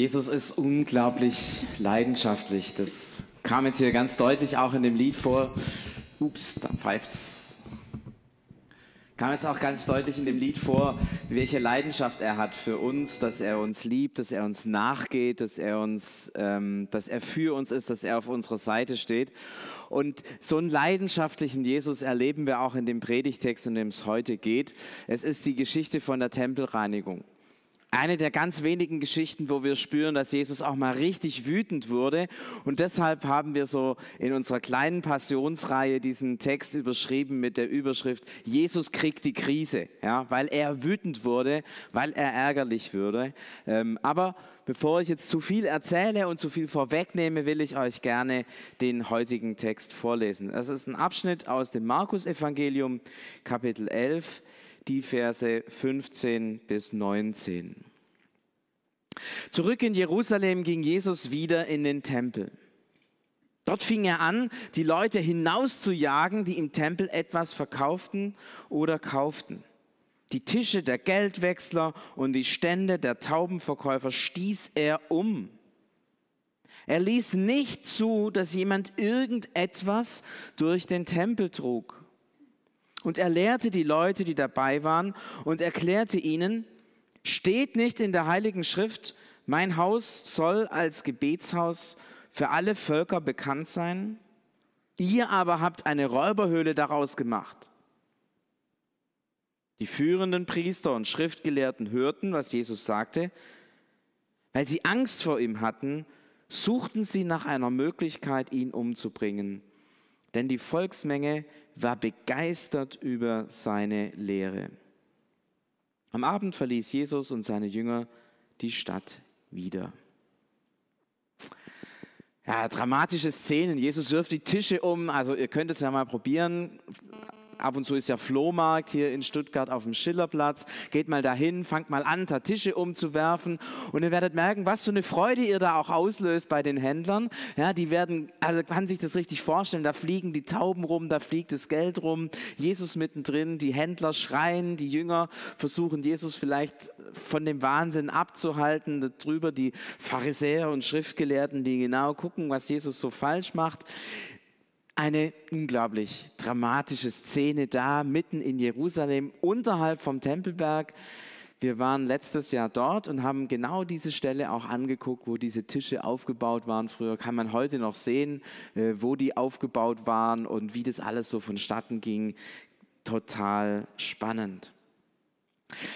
Jesus ist unglaublich leidenschaftlich. Das kam jetzt hier ganz deutlich auch in dem Lied vor. Ups, da pfeift's. Kam jetzt auch ganz deutlich in dem Lied vor, welche Leidenschaft er hat für uns, dass er uns liebt, dass er uns nachgeht, dass er uns, ähm, dass er für uns ist, dass er auf unserer Seite steht. Und so einen leidenschaftlichen Jesus erleben wir auch in dem Predigtext, in dem es heute geht. Es ist die Geschichte von der Tempelreinigung eine der ganz wenigen Geschichten, wo wir spüren, dass Jesus auch mal richtig wütend wurde. Und deshalb haben wir so in unserer kleinen Passionsreihe diesen Text überschrieben mit der Überschrift Jesus kriegt die Krise, ja, weil er wütend wurde, weil er ärgerlich würde. Ähm, aber bevor ich jetzt zu viel erzähle und zu viel vorwegnehme, will ich euch gerne den heutigen Text vorlesen. Das ist ein Abschnitt aus dem Markus-Evangelium, Kapitel 11 die Verse 15 bis 19. Zurück in Jerusalem ging Jesus wieder in den Tempel. Dort fing er an, die Leute hinauszujagen, die im Tempel etwas verkauften oder kauften. Die Tische der Geldwechsler und die Stände der Taubenverkäufer stieß er um. Er ließ nicht zu, dass jemand irgendetwas durch den Tempel trug. Und er lehrte die Leute, die dabei waren, und erklärte ihnen, steht nicht in der Heiligen Schrift, mein Haus soll als Gebetshaus für alle Völker bekannt sein? Ihr aber habt eine Räuberhöhle daraus gemacht. Die führenden Priester und Schriftgelehrten hörten, was Jesus sagte. Weil sie Angst vor ihm hatten, suchten sie nach einer Möglichkeit, ihn umzubringen. Denn die Volksmenge war begeistert über seine Lehre. Am Abend verließ Jesus und seine Jünger die Stadt wieder. Ja, dramatische Szenen. Jesus wirft die Tische um. Also ihr könnt es ja mal probieren ab und zu ist ja Flohmarkt hier in Stuttgart auf dem Schillerplatz. Geht mal dahin, fangt mal an, da Tische umzuwerfen und ihr werdet merken, was für eine Freude ihr da auch auslöst bei den Händlern. Ja, die werden, also kann sich das richtig vorstellen, da fliegen die Tauben rum, da fliegt das Geld rum, Jesus mittendrin, die Händler schreien, die Jünger versuchen Jesus vielleicht von dem Wahnsinn abzuhalten, darüber die Pharisäer und Schriftgelehrten, die genau gucken, was Jesus so falsch macht eine unglaublich dramatische Szene da, mitten in Jerusalem, unterhalb vom Tempelberg. Wir waren letztes Jahr dort und haben genau diese Stelle auch angeguckt, wo diese Tische aufgebaut waren. Früher kann man heute noch sehen, äh, wo die aufgebaut waren und wie das alles so vonstatten ging. Total spannend.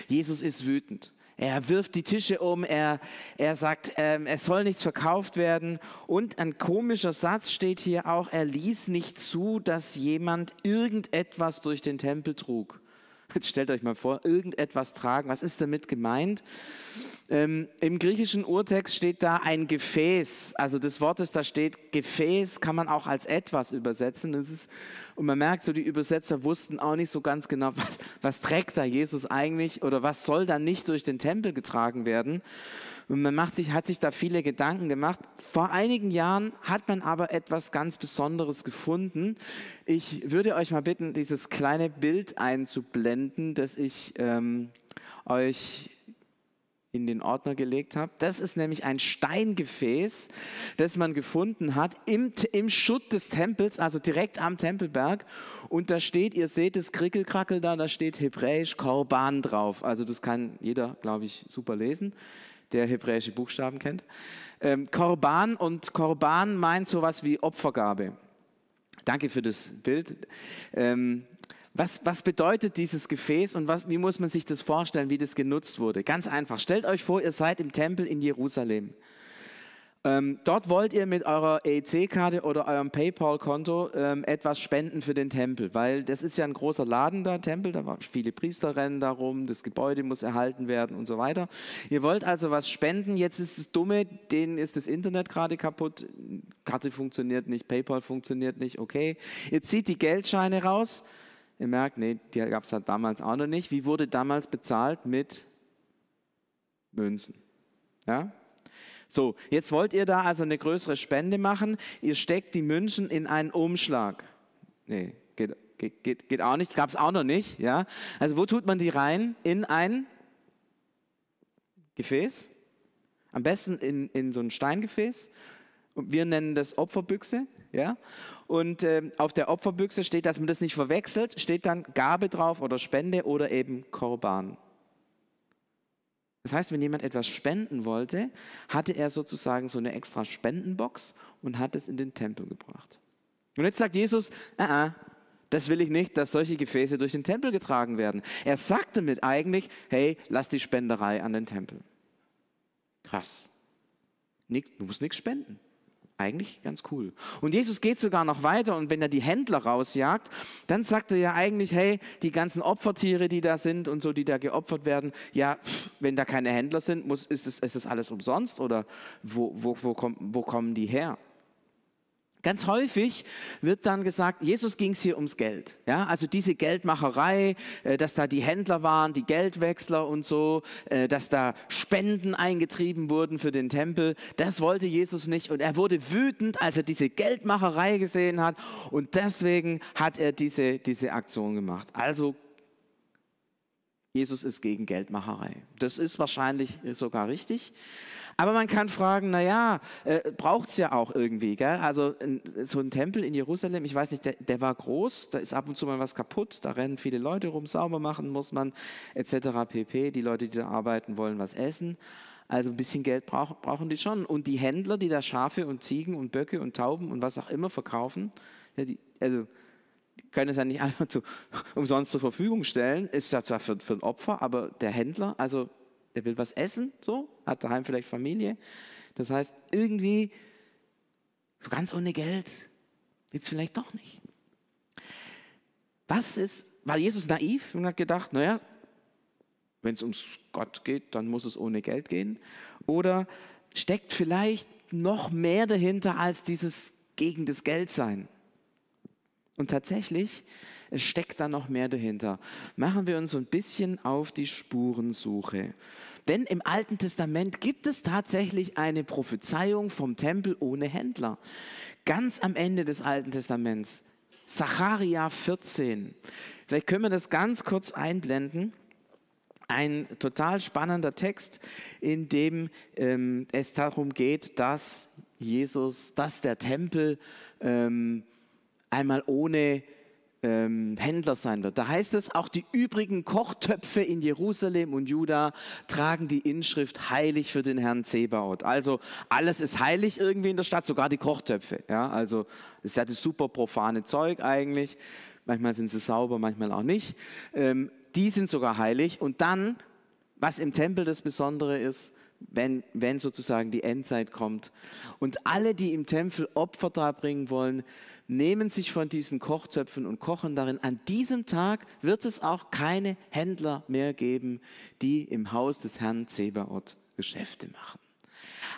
Jesus ist wütend. Er wirft die Tische um, er, er sagt, ähm, es soll nichts verkauft werden. Und ein komischer Satz steht hier auch, er ließ nicht zu, dass jemand irgendetwas durch den Tempel trug. Jetzt stellt euch mal vor, irgendetwas tragen. Was ist damit gemeint? Ähm, Im griechischen Urtext steht da ein Gefäß. Also das Wort, das da steht, Gefäß, kann man auch als etwas übersetzen. Das ist, und man merkt so, die Übersetzer wussten auch nicht so ganz genau, was, was trägt da Jesus eigentlich oder was soll da nicht durch den Tempel getragen werden. Und man macht sich, hat sich da viele Gedanken gemacht. Vor einigen Jahren hat man aber etwas ganz Besonderes gefunden. Ich würde euch mal bitten, dieses kleine Bild einzublenden, das ich ähm, euch in den Ordner gelegt habe. Das ist nämlich ein Steingefäß, das man gefunden hat im, im Schutt des Tempels, also direkt am Tempelberg. Und da steht, ihr seht das Krickelkrackel da, da steht hebräisch Korban drauf. Also das kann jeder, glaube ich, super lesen der hebräische Buchstaben kennt. Ähm, Korban und Korban meint sowas wie Opfergabe. Danke für das Bild. Ähm, was, was bedeutet dieses Gefäß und was, wie muss man sich das vorstellen, wie das genutzt wurde? Ganz einfach. Stellt euch vor, ihr seid im Tempel in Jerusalem. Ähm, dort wollt ihr mit eurer EC-Karte oder eurem PayPal-Konto ähm, etwas spenden für den Tempel, weil das ist ja ein großer Laden da, Tempel, da waren viele Priester rennen darum, das Gebäude muss erhalten werden und so weiter. Ihr wollt also was spenden, jetzt ist es dumme, denen ist das Internet gerade kaputt, Karte funktioniert nicht, PayPal funktioniert nicht, okay. Ihr zieht die Geldscheine raus, ihr merkt, nee, die gab es halt damals auch noch nicht. Wie wurde damals bezahlt? Mit Münzen. Ja, so, jetzt wollt ihr da also eine größere Spende machen. Ihr steckt die Münzen in einen Umschlag. Nee, geht, geht, geht, auch nicht, gab es auch noch nicht. Ja? Also wo tut man die rein? In ein Gefäß? Am besten in, in so ein Steingefäß. Wir nennen das Opferbüchse. Ja? Und äh, auf der Opferbüchse steht, dass man das nicht verwechselt, steht dann Gabe drauf oder Spende oder eben Korban. Das heißt, wenn jemand etwas spenden wollte, hatte er sozusagen so eine extra Spendenbox und hat es in den Tempel gebracht. Und jetzt sagt Jesus, ah, ah, das will ich nicht, dass solche Gefäße durch den Tempel getragen werden. Er sagt damit eigentlich, hey, lass die Spenderei an den Tempel. Krass. du musst nichts spenden. Eigentlich ganz cool. Und Jesus geht sogar noch weiter und wenn er die Händler rausjagt, dann sagt er ja eigentlich, hey, die ganzen Opfertiere, die da sind und so, die da geopfert werden, ja, wenn da keine Händler sind, muss, ist, es, ist das alles umsonst oder wo, wo, wo, komm, wo kommen die her? Ganz häufig wird dann gesagt, Jesus ging es hier ums Geld. Ja, also diese Geldmacherei, äh, dass da die Händler waren, die Geldwechsler und so, äh, dass da Spenden eingetrieben wurden für den Tempel, das wollte Jesus nicht. Und er wurde wütend, als er diese Geldmacherei gesehen hat. Und deswegen hat er diese, diese Aktion gemacht. Also Jesus ist gegen Geldmacherei. Das ist wahrscheinlich sogar richtig. Aber man kann fragen, naja, äh, braucht es ja auch irgendwie. Gell? Also so ein Tempel in Jerusalem, ich weiß nicht, der, der, war groß, da ist ab und zu mal was kaputt, da rennen viele Leute rum, sauber machen muss man, etc. pp. Die Leute, die da arbeiten, wollen was essen. Also ein bisschen Geld brauch, brauchen die schon. Und die Händler, die da Schafe und Ziegen und Böcke und Tauben und was auch immer verkaufen, ja, die, also können es ja nicht einfach zu, umsonst zur Verfügung stellen. Ist ja zwar für, für ein Opfer, aber der Händler, also der will was essen, so, hat daheim vielleicht Familie. Das heißt, irgendwie so ganz ohne Geld jetzt vielleicht doch nicht. Was ist, war Jesus naiv und hat gedacht, naja, wenn es ums Gott geht, dann muss es ohne Geld gehen? Oder steckt vielleicht noch mehr dahinter als dieses gegen das Geld sein? Und tatsächlich, es steckt da noch mehr dahinter. Machen wir uns so ein bisschen auf die Spurensuche. Denn im Alten Testament gibt es tatsächlich eine Prophezeiung vom Tempel ohne Händler. Ganz am Ende des Alten Testaments. Zacharia 14. Vielleicht können wir das ganz kurz einblenden. Ein total spannender Text, in dem ähm, es darum geht, dass Jesus, dass der Tempel ähm, einmal ohne ähm, Händler sein wird. Da heißt es, auch die übrigen Kochtöpfe in Jerusalem und Juda tragen die Inschrift heilig für den Herrn Zebaoth. Also alles ist heilig irgendwie in der Stadt, sogar die Kochtöpfe. Ja, also ist ja das super profane Zeug eigentlich. Manchmal sind sie sauber, manchmal auch nicht. Ähm, die sind sogar heilig. Und dann, was im Tempel das Besondere ist, wenn, wenn sozusagen die Endzeit kommt. Und alle, die im Tempel Opfer darbringen wollen, nehmen sich von diesen Kochtöpfen und kochen darin. An diesem Tag wird es auch keine Händler mehr geben, die im Haus des Herrn Zebaoth Geschäfte machen.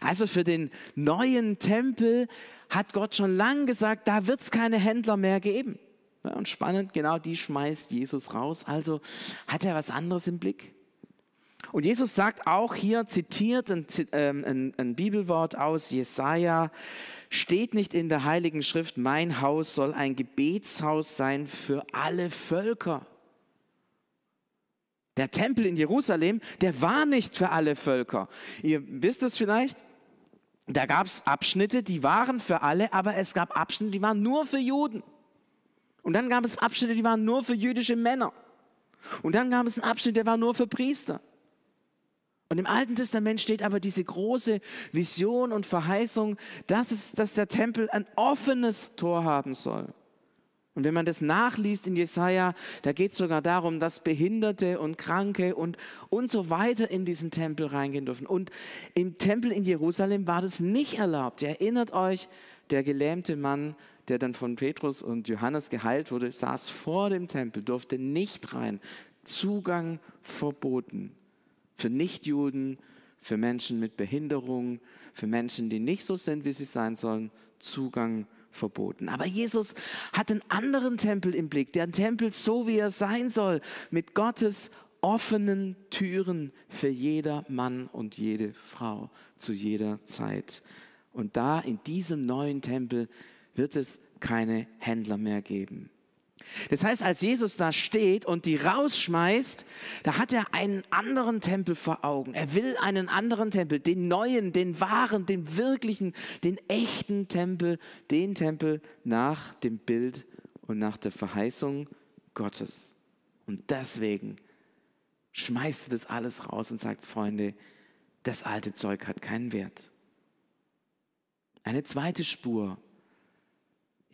Also für den neuen Tempel hat Gott schon lange gesagt, da wird es keine Händler mehr geben. und spannend, genau die schmeißt Jesus raus. Also hat er was anderes im Blick. Und Jesus sagt auch hier, zitiert ein, ähm, ein, ein Bibelwort aus Jesaja, steht nicht in der Heiligen Schrift, mein Haus soll ein Gebetshaus sein für alle Völker. Der Tempel in Jerusalem, der war nicht für alle Völker. Ihr wisst es vielleicht, da gab es Abschnitte, die waren für alle, aber es gab Abschnitte, die waren nur für Juden. Und dann gab es Abschnitte, die waren nur für jüdische Männer. Und dann gab es einen Abschnitt, der war nur für Priester. Und im Alten Testament steht aber diese große Vision und Verheißung, dass, es, dass der Tempel ein offenes Tor haben soll. Und wenn man das nachliest in Jesaja, da geht es sogar darum, dass Behinderte und Kranke und, und so weiter in diesen Tempel reingehen dürfen. Und im Tempel in Jerusalem war das nicht erlaubt. Ihr erinnert euch, der gelähmte Mann, der dann von Petrus und Johannes geheilt wurde, saß vor dem Tempel, durfte nicht rein. Zugang verboten für Nichtjuden, für Menschen mit Behinderung, für Menschen, die nicht so sind, wie sie sein sollen, Zugang verboten. Aber Jesus hat einen anderen Tempel im Blick, der Tempel so, wie er sein soll, mit Gottes offenen Türen für jeder Mann und jede Frau zu jeder Zeit. Und da in diesem neuen Tempel wird es keine Händler mehr geben. Das heißt, als Jesus da steht und die rausschmeißt, da hat er einen anderen Tempel vor Augen. Er will einen anderen Tempel, den neuen, den wahren, den wirklichen, den echten Tempel, den Tempel nach dem Bild und nach der Verheißung Gottes. Und deswegen schmeißt er das alles raus und sagt, Freunde, das alte Zeug hat keinen Wert. Eine zweite Spur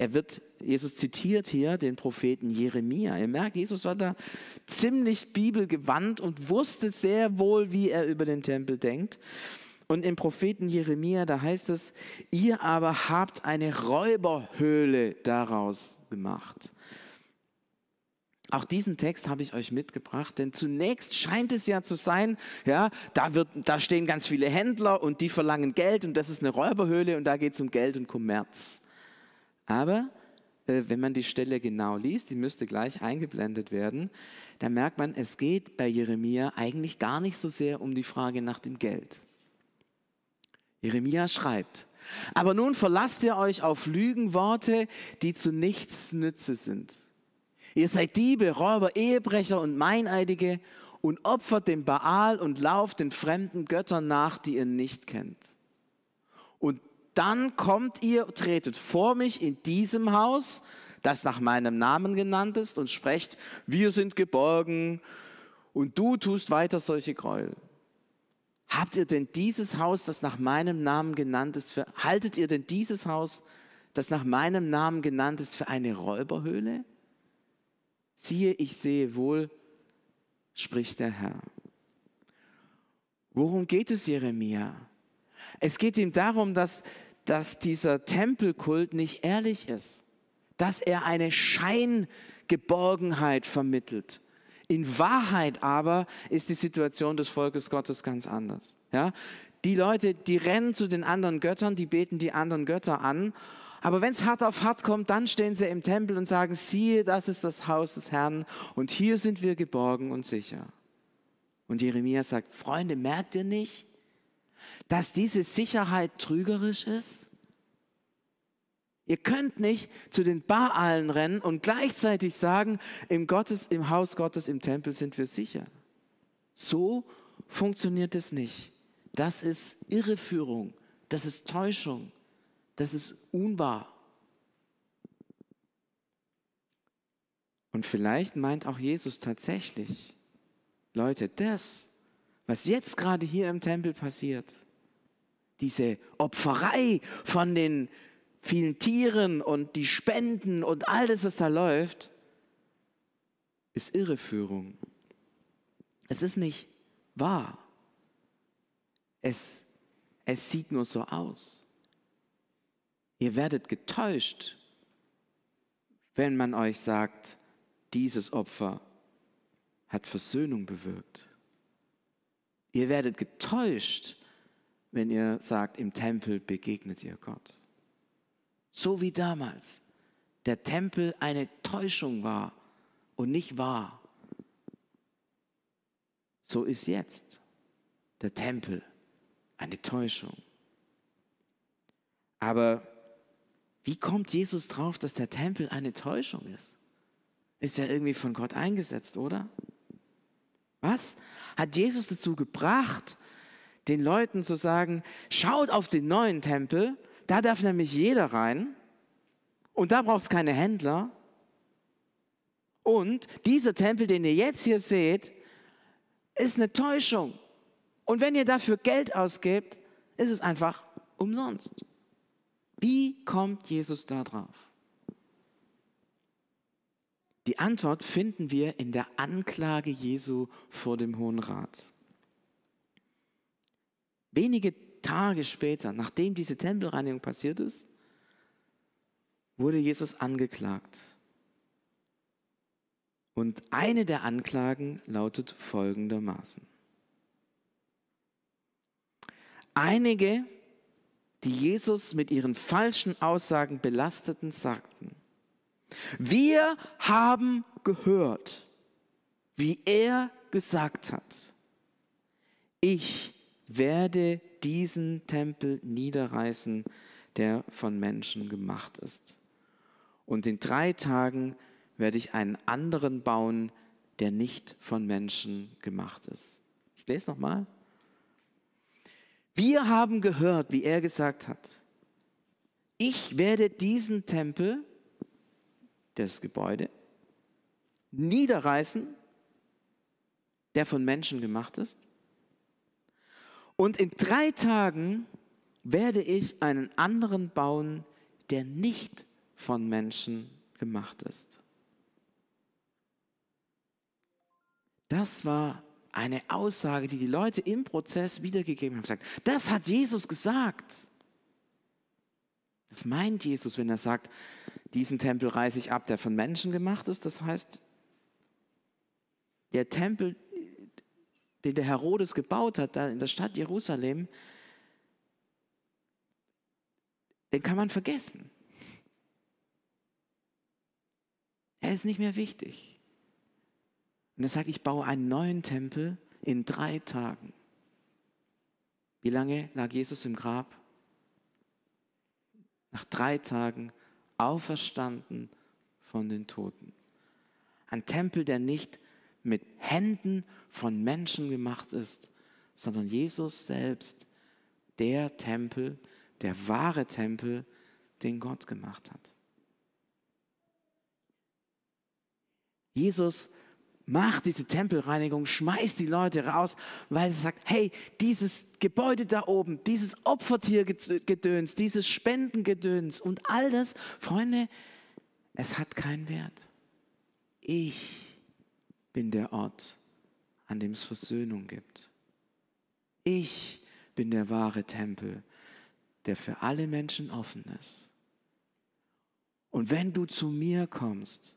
er wird, Jesus zitiert hier den Propheten Jeremia. Ihr merkt, Jesus war da ziemlich bibelgewandt und wusste sehr wohl, wie er über den Tempel denkt. Und im Propheten Jeremia, da heißt es, ihr aber habt eine Räuberhöhle daraus gemacht. Auch diesen Text habe ich euch mitgebracht, denn zunächst scheint es ja zu sein, ja, da, wird, da stehen ganz viele Händler und die verlangen Geld und das ist eine Räuberhöhle und da geht es um Geld und Kommerz. Aber äh, wenn man die Stelle genau liest, die müsste gleich eingeblendet werden, dann merkt man, es geht bei Jeremia eigentlich gar nicht so sehr um die Frage nach dem Geld. Jeremia schreibt, aber nun verlasst ihr euch auf Lügenworte, die zu nichts Nütze sind. Ihr seid Diebe, Räuber, Ehebrecher und Meineidige und opfert dem Baal und lauft den fremden Göttern nach, die ihr nicht kennt. Und dann kommt ihr, tretet vor mich in diesem Haus, das nach meinem Namen genannt ist, und sprecht, wir sind geborgen und du tust weiter solche Gräuel. Habt ihr denn dieses Haus, das nach meinem Namen genannt ist, für, haltet ihr denn dieses Haus, das nach meinem Namen genannt ist, für eine Räuberhöhle? Siehe, ich sehe wohl, spricht der Herr. Worum geht es Jeremia? Es geht ihm darum, dass, dass dieser Tempelkult nicht ehrlich ist, dass er eine Scheingeborgenheit vermittelt. In Wahrheit aber ist die Situation des Volkes Gottes ganz anders. Ja? Die Leute, die rennen zu den anderen Göttern, die beten die anderen Götter an. Aber wenn es hart auf hart kommt, dann stehen sie im Tempel und sagen, siehe, das ist das Haus des Herrn und hier sind wir geborgen und sicher. Und Jeremia sagt, Freunde, merkt ihr nicht, dass diese Sicherheit trügerisch ist? Ihr könnt nicht zu den Baalen rennen und gleichzeitig sagen, im, Gottes, im Haus Gottes, im Tempel sind wir sicher. So funktioniert es nicht. Das ist Irreführung, das ist Täuschung, das ist unwahr. Und vielleicht meint auch Jesus tatsächlich, Leute, das, was jetzt gerade hier im Tempel passiert, diese Opferei von den vielen Tieren und die Spenden und all das, was da läuft, ist Irreführung. Es ist nicht wahr. Es, es sieht nur so aus. Ihr werdet getäuscht, wenn man euch sagt, dieses Opfer hat Versöhnung bewirkt. Ihr werdet getäuscht, wenn ihr sagt, im Tempel begegnet ihr Gott. So wie damals der Tempel eine Täuschung war und nicht wahr. So ist jetzt der Tempel eine Täuschung. Aber wie kommt Jesus drauf, dass der Tempel eine Täuschung ist? Ist ja irgendwie von Gott eingesetzt, oder? Was hat Jesus dazu gebracht, den Leuten zu sagen, schaut auf den neuen Tempel, da darf nämlich jeder rein und da braucht es keine Händler. Und dieser Tempel, den ihr jetzt hier seht, ist eine Täuschung. Und wenn ihr dafür Geld ausgebt, ist es einfach umsonst. Wie kommt Jesus da drauf? Die Antwort finden wir in der Anklage Jesu vor dem Hohen Rat. Wenige Tage später, nachdem diese Tempelreinigung passiert ist, wurde Jesus angeklagt. Und eine der Anklagen lautet folgendermaßen. Einige, die Jesus mit ihren falschen Aussagen belasteten, sagten, wir haben gehört, wie er gesagt hat, ich werde diesen Tempel niederreißen, der von Menschen gemacht ist. Und in drei Tagen werde ich einen anderen bauen, der nicht von Menschen gemacht ist. Ich lese nochmal. Wir haben gehört, wie er gesagt hat, ich werde diesen Tempel, das Gebäude, niederreißen, der von Menschen gemacht ist. Und in drei Tagen werde ich einen anderen bauen, der nicht von Menschen gemacht ist. Das war eine Aussage, die die Leute im Prozess wiedergegeben haben. Gesagt, das hat Jesus gesagt. Das meint Jesus, wenn er sagt, diesen Tempel reiße ich ab, der von Menschen gemacht ist. Das heißt, der Tempel, den der Herodes gebaut hat, da in der Stadt Jerusalem, den kann man vergessen. Er ist nicht mehr wichtig. Und er sagt, ich baue einen neuen Tempel in drei Tagen. Wie lange lag Jesus im Grab? Nach drei Tagen auferstanden von den Toten. Ein Tempel, der nicht mit Händen von Menschen gemacht ist, sondern Jesus selbst, der Tempel, der wahre Tempel, den Gott gemacht hat. Jesus macht diese Tempelreinigung, schmeißt die Leute raus, weil er sagt, hey, dieses Gebäude da oben, dieses Opfertiergedöns, dieses Spendengedöns und all das, Freunde, es hat keinen Wert. Ich bin der Ort, an dem es Versöhnung gibt. Ich bin der wahre Tempel, der für alle Menschen offen ist. Und wenn du zu mir kommst,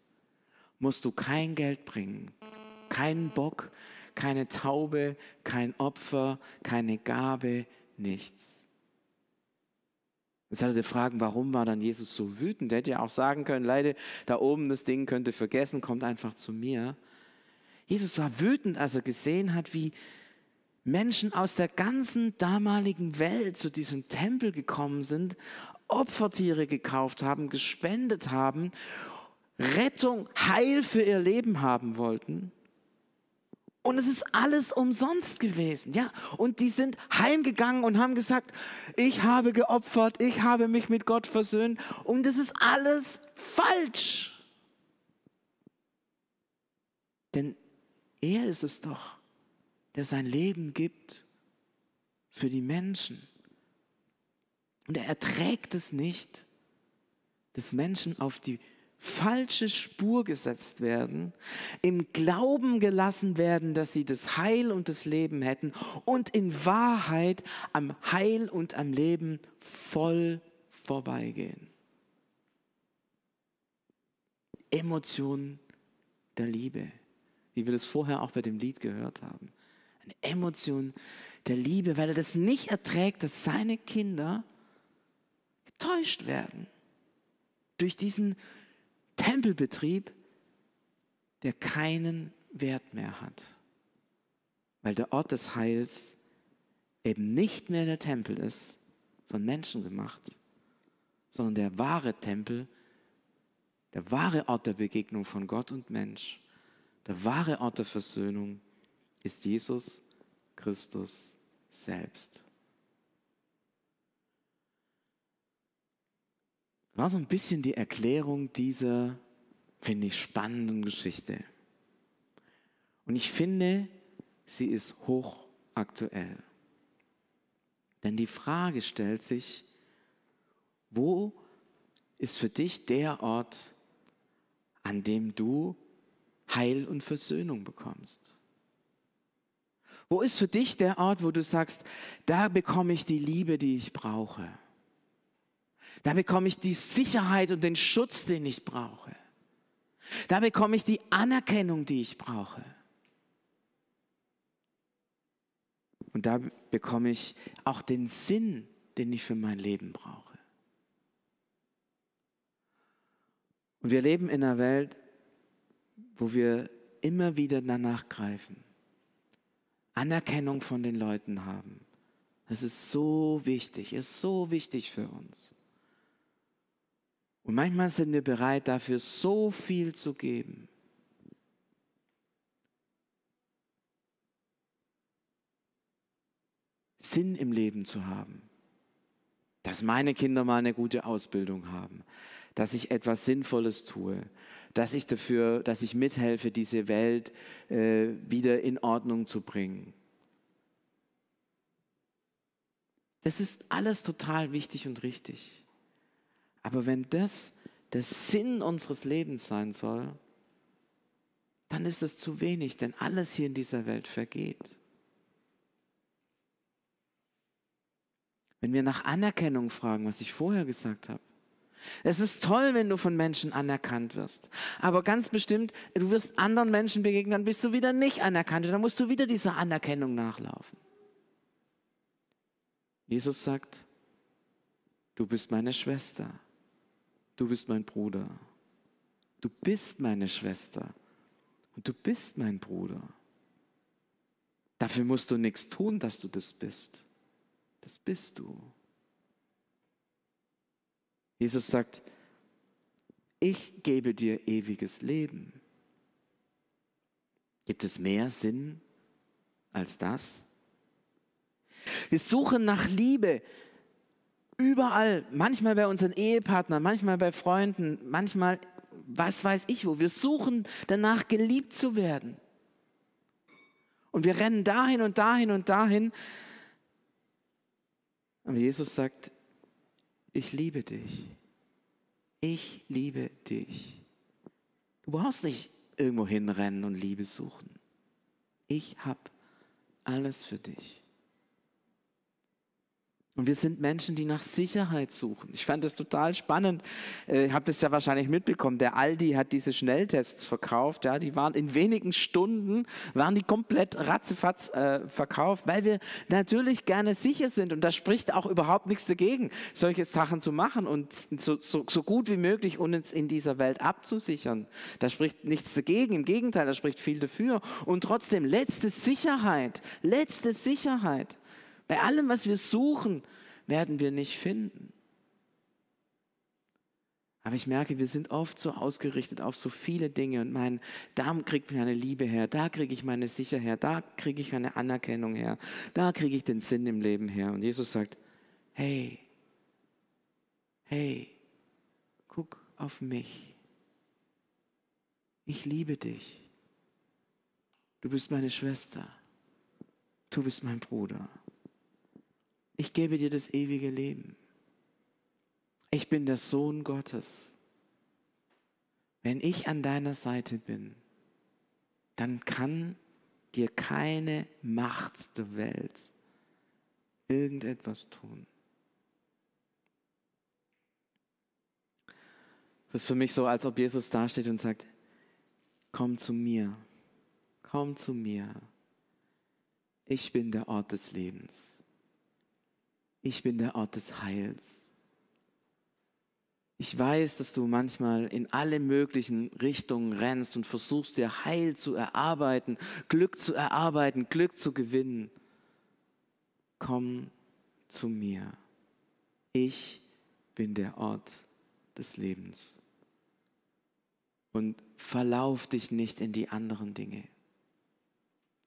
musst du kein Geld bringen, keinen Bock, keine Taube, kein Opfer, keine Gabe, nichts. Jetzt hat er fragen, warum war dann Jesus so wütend? Der hätte ja auch sagen können, leider, da oben das Ding könnt ihr vergessen, kommt einfach zu mir. Jesus war wütend, als er gesehen hat, wie Menschen aus der ganzen damaligen Welt zu diesem Tempel gekommen sind, Opfertiere gekauft haben, gespendet haben Rettung, Heil für ihr Leben haben wollten. Und es ist alles umsonst gewesen, ja. Und die sind heimgegangen und haben gesagt, ich habe geopfert, ich habe mich mit Gott versöhnt. Und das ist alles falsch. Denn er ist es doch, der sein Leben gibt für die Menschen. Und er erträgt es nicht, dass Menschen auf die falsche Spur gesetzt werden, im Glauben gelassen werden, dass sie das Heil und das Leben hätten und in Wahrheit am Heil und am Leben voll vorbeigehen. Emotion der Liebe, wie wir das vorher auch bei dem Lied gehört haben. Eine Emotion der Liebe, weil er das nicht erträgt, dass seine Kinder getäuscht werden durch diesen Tempelbetrieb, der keinen Wert mehr hat, weil der Ort des Heils eben nicht mehr der Tempel ist, von Menschen gemacht, sondern der wahre Tempel, der wahre Ort der Begegnung von Gott und Mensch, der wahre Ort der Versöhnung ist Jesus Christus selbst. War so ein bisschen die Erklärung dieser, finde ich, spannenden Geschichte. Und ich finde, sie ist hochaktuell. Denn die Frage stellt sich, wo ist für dich der Ort, an dem du Heil und Versöhnung bekommst? Wo ist für dich der Ort, wo du sagst, da bekomme ich die Liebe, die ich brauche? Da bekomme ich die Sicherheit und den Schutz, den ich brauche. Da bekomme ich die Anerkennung, die ich brauche. Und da bekomme ich auch den Sinn, den ich für mein Leben brauche. Und wir leben in einer Welt, wo wir immer wieder danach greifen, Anerkennung von den Leuten haben. Das ist so wichtig, ist so wichtig für uns. Und manchmal sind wir bereit, dafür so viel zu geben. Sinn im Leben zu haben. Dass meine Kinder mal eine gute Ausbildung haben. Dass ich etwas Sinnvolles tue. Dass ich dafür, dass ich mithelfe, diese Welt äh, wieder in Ordnung zu bringen. Das ist alles total wichtig und richtig. Aber wenn das der Sinn unseres Lebens sein soll, dann ist es zu wenig, denn alles hier in dieser Welt vergeht. Wenn wir nach Anerkennung fragen, was ich vorher gesagt habe. Es ist toll, wenn du von Menschen anerkannt wirst. Aber ganz bestimmt, du wirst anderen Menschen begegnen, dann bist du wieder nicht anerkannt. Dann musst du wieder dieser Anerkennung nachlaufen. Jesus sagt, du bist meine Schwester. Du bist mein Bruder. Du bist meine Schwester. Und du bist mein Bruder. Dafür musst du nichts tun, dass du das bist. Das bist du. Jesus sagt, ich gebe dir ewiges Leben. Gibt es mehr Sinn als das? Wir suchen nach Liebe überall, manchmal bei unseren Ehepartnern, manchmal bei Freunden, manchmal was weiß ich wo. Wir suchen danach geliebt zu werden. Und wir rennen dahin und dahin und dahin, aber Jesus sagt, ich liebe dich. Ich liebe dich. Du brauchst nicht irgendwo hinrennen und Liebe suchen. Ich habe alles für dich. Und wir sind Menschen, die nach Sicherheit suchen. Ich fand das total spannend. Äh, habe das ja wahrscheinlich mitbekommen. Der Aldi hat diese Schnelltests verkauft. Ja, die waren in wenigen Stunden, waren die komplett ratzefatz äh, verkauft, weil wir natürlich gerne sicher sind. Und da spricht auch überhaupt nichts dagegen, solche Sachen zu machen und so, so, so gut wie möglich uns in dieser Welt abzusichern. Da spricht nichts dagegen. Im Gegenteil, da spricht viel dafür. Und trotzdem, letzte Sicherheit, letzte Sicherheit. Bei allem, was wir suchen, werden wir nicht finden. Aber ich merke, wir sind oft so ausgerichtet auf so viele Dinge und meinen, da kriegt mir eine Liebe her, da kriege ich meine Sicherheit her, da kriege ich eine Anerkennung her, da kriege ich den Sinn im Leben her. Und Jesus sagt, hey, hey, guck auf mich. Ich liebe dich. Du bist meine Schwester. Du bist mein Bruder ich gebe dir das ewige Leben. Ich bin der Sohn Gottes. Wenn ich an deiner Seite bin, dann kann dir keine Macht der Welt irgendetwas tun. Es ist für mich so, als ob Jesus dasteht und sagt, komm zu mir, komm zu mir. Ich bin der Ort des Lebens ich bin der Ort des Heils. Ich weiß, dass du manchmal in alle möglichen Richtungen rennst und versuchst dir Heil zu erarbeiten, Glück zu erarbeiten, Glück zu gewinnen. Komm zu mir. Ich bin der Ort des Lebens. Und verlauf dich nicht in die anderen Dinge.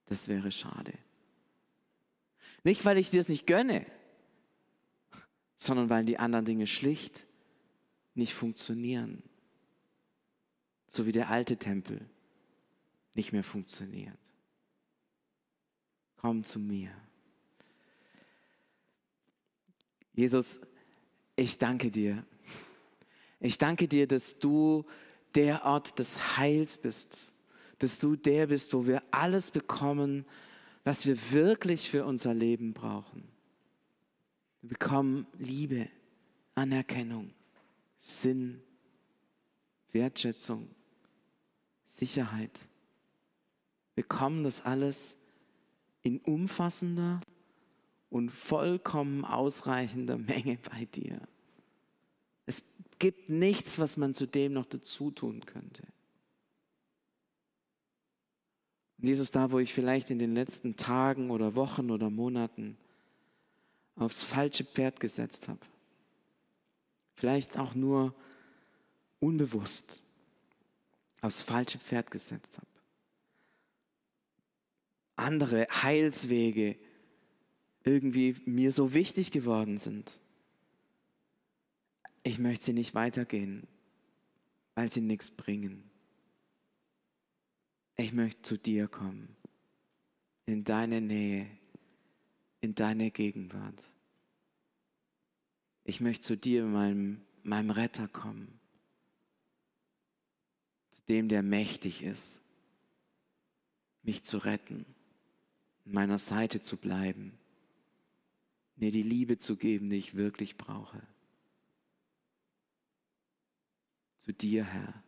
Das wäre schade. Nicht, weil ich dir es nicht gönne, sondern weil die anderen Dinge schlicht nicht funktionieren. So wie der alte Tempel nicht mehr funktioniert. Komm zu mir. Jesus, ich danke dir. Ich danke dir, dass du der Ort des Heils bist, dass du der bist, wo wir alles bekommen, was wir wirklich für unser Leben brauchen. Wir bekommen Liebe, Anerkennung, Sinn, Wertschätzung, Sicherheit. Wir bekommen das alles in umfassender und vollkommen ausreichender Menge bei dir. Es gibt nichts, was man zudem noch dazu tun könnte. Jesus, da wo ich vielleicht in den letzten Tagen oder Wochen oder Monaten aufs falsche Pferd gesetzt habe. Vielleicht auch nur unbewusst aufs falsche Pferd gesetzt habe. Andere Heilswege irgendwie mir so wichtig geworden sind. Ich möchte sie nicht weitergehen, weil sie nichts bringen. Ich möchte zu dir kommen, in deine Nähe, in deine Gegenwart. Ich möchte zu dir, meinem, meinem Retter, kommen, zu dem, der mächtig ist, mich zu retten, an meiner Seite zu bleiben, mir die Liebe zu geben, die ich wirklich brauche. Zu dir, Herr,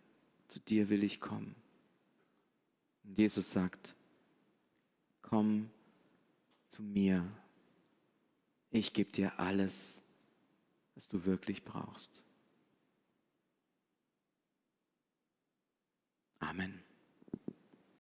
zu dir will ich kommen. Und Jesus sagt, komm zu mir. Ich gebe dir alles, was du wirklich brauchst. Amen.